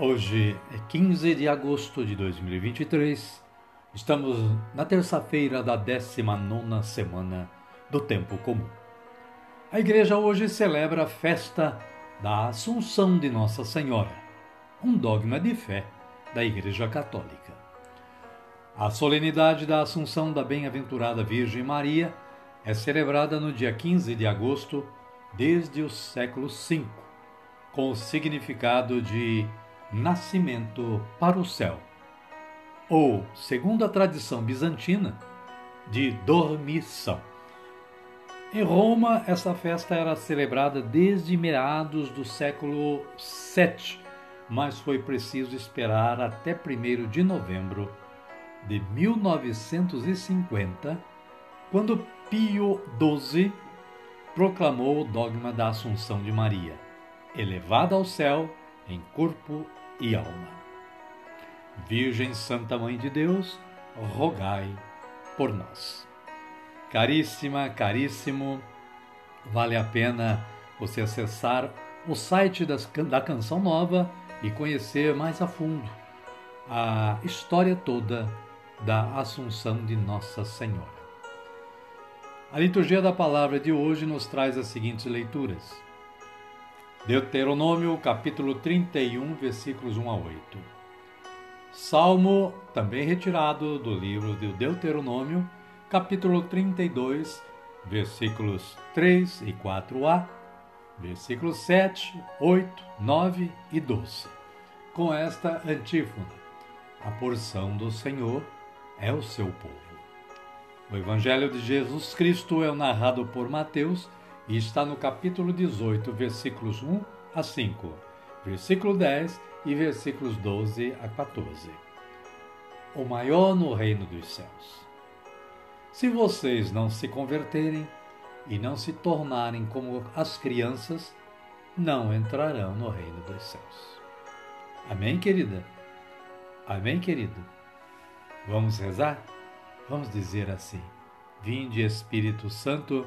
Hoje é 15 de agosto de 2023. Estamos na terça-feira da 19 semana do Tempo Comum. A igreja hoje celebra a festa da Assunção de Nossa Senhora, um dogma de fé da Igreja Católica. A solenidade da Assunção da Bem-aventurada Virgem Maria é celebrada no dia 15 de agosto desde o século V, com o significado de nascimento para o céu, ou, segundo a tradição bizantina, de dormição. Em Roma, essa festa era celebrada desde meados do século VII, mas foi preciso esperar até 1 de novembro de 1950, quando Pio XII proclamou o dogma da Assunção de Maria, elevada ao céu em corpo e alma. Virgem Santa Mãe de Deus, rogai por nós. Caríssima, caríssimo, vale a pena você acessar o site das, da Canção Nova e conhecer mais a fundo a história toda da Assunção de Nossa Senhora. A liturgia da palavra de hoje nos traz as seguintes leituras. Deuteronômio, capítulo 31, versículos 1 a 8. Salmo, também retirado do livro de Deuteronômio, capítulo 32, versículos 3 e 4a, versículos 7, 8, 9 e 12. Com esta antífona: A porção do Senhor é o seu povo. O Evangelho de Jesus Cristo é narrado por Mateus e está no capítulo 18, versículos 1 a 5, versículo 10 e versículos 12 a 14. O maior no reino dos céus. Se vocês não se converterem e não se tornarem como as crianças, não entrarão no reino dos céus. Amém, querida? Amém, querido? Vamos rezar? Vamos dizer assim: Vinde, Espírito Santo,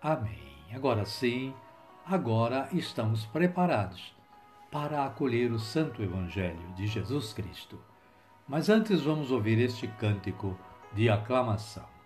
Amém. Agora sim, agora estamos preparados para acolher o Santo Evangelho de Jesus Cristo. Mas antes vamos ouvir este cântico de aclamação.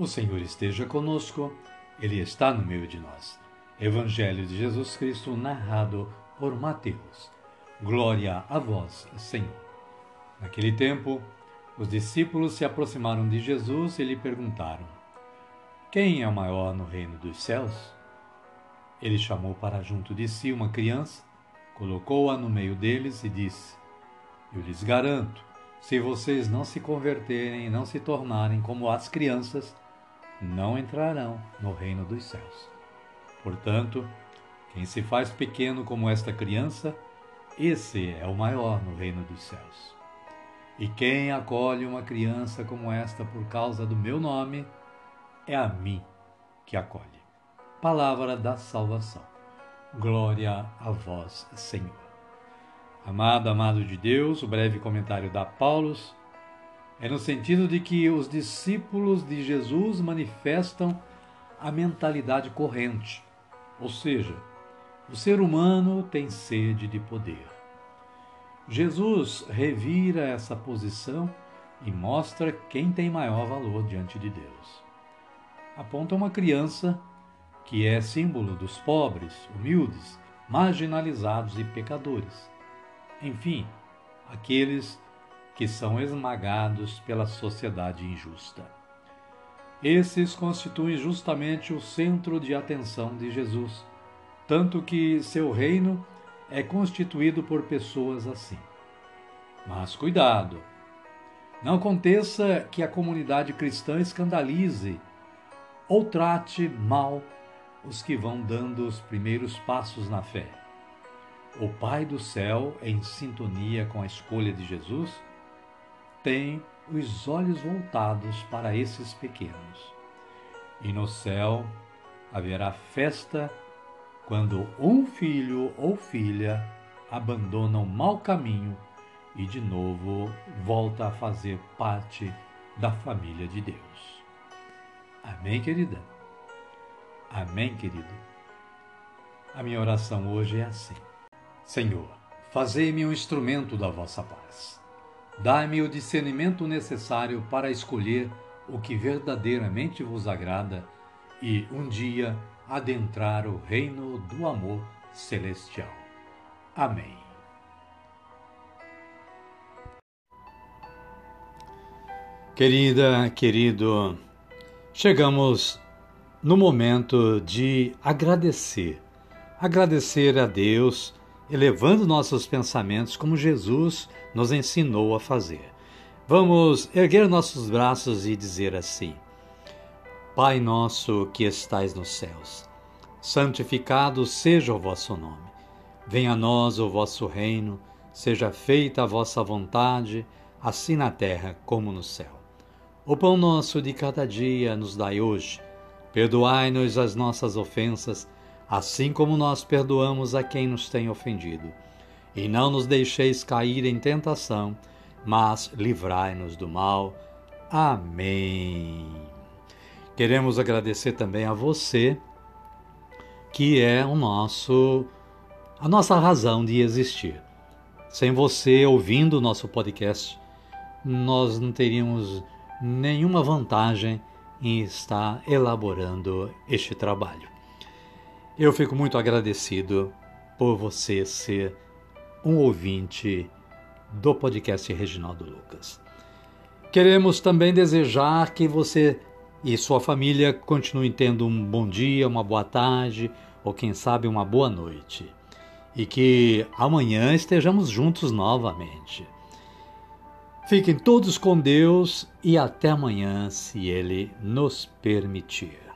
O Senhor esteja conosco, Ele está no meio de nós. Evangelho de Jesus Cristo narrado por Mateus. Glória a vós, Senhor. Naquele tempo, os discípulos se aproximaram de Jesus e lhe perguntaram: Quem é o maior no reino dos céus? Ele chamou para junto de si uma criança, colocou-a no meio deles e disse: Eu lhes garanto, se vocês não se converterem e não se tornarem como as crianças, não entrarão no reino dos céus. Portanto, quem se faz pequeno como esta criança, esse é o maior no reino dos céus. E quem acolhe uma criança como esta por causa do meu nome, é a mim que acolhe. Palavra da salvação. Glória a vós, Senhor. Amado, amado de Deus, o breve comentário da Paulus é no sentido de que os discípulos de Jesus manifestam a mentalidade corrente, ou seja, o ser humano tem sede de poder. Jesus revira essa posição e mostra quem tem maior valor diante de Deus. Aponta uma criança que é símbolo dos pobres, humildes, marginalizados e pecadores. Enfim, aqueles que são esmagados pela sociedade injusta. Esses constituem justamente o centro de atenção de Jesus, tanto que seu reino é constituído por pessoas assim. Mas cuidado! Não aconteça que a comunidade cristã escandalize ou trate mal os que vão dando os primeiros passos na fé. O Pai do céu, em sintonia com a escolha de Jesus, tem os olhos voltados para esses pequenos. E no céu haverá festa quando um filho ou filha abandona o mau caminho e de novo volta a fazer parte da família de Deus. Amém, querida? Amém, querido? A minha oração hoje é assim: Senhor, fazei-me um instrumento da vossa paz Dai-me o discernimento necessário para escolher o que verdadeiramente vos agrada e, um dia, adentrar o reino do amor celestial. Amém. Querida, querido, chegamos no momento de agradecer. Agradecer a Deus elevando nossos pensamentos como Jesus nos ensinou a fazer. Vamos erguer nossos braços e dizer assim: Pai nosso que estais nos céus, santificado seja o vosso nome. Venha a nós o vosso reino, seja feita a vossa vontade, assim na terra como no céu. O pão nosso de cada dia nos dai hoje. Perdoai-nos as nossas ofensas, assim como nós perdoamos a quem nos tem ofendido. E não nos deixeis cair em tentação, mas livrai-nos do mal. Amém. Queremos agradecer também a você, que é o nosso a nossa razão de existir. Sem você ouvindo o nosso podcast, nós não teríamos nenhuma vantagem em estar elaborando este trabalho. Eu fico muito agradecido por você ser um ouvinte do podcast Reginaldo Lucas. Queremos também desejar que você e sua família continuem tendo um bom dia, uma boa tarde ou quem sabe uma boa noite. E que amanhã estejamos juntos novamente. Fiquem todos com Deus e até amanhã, se Ele nos permitir.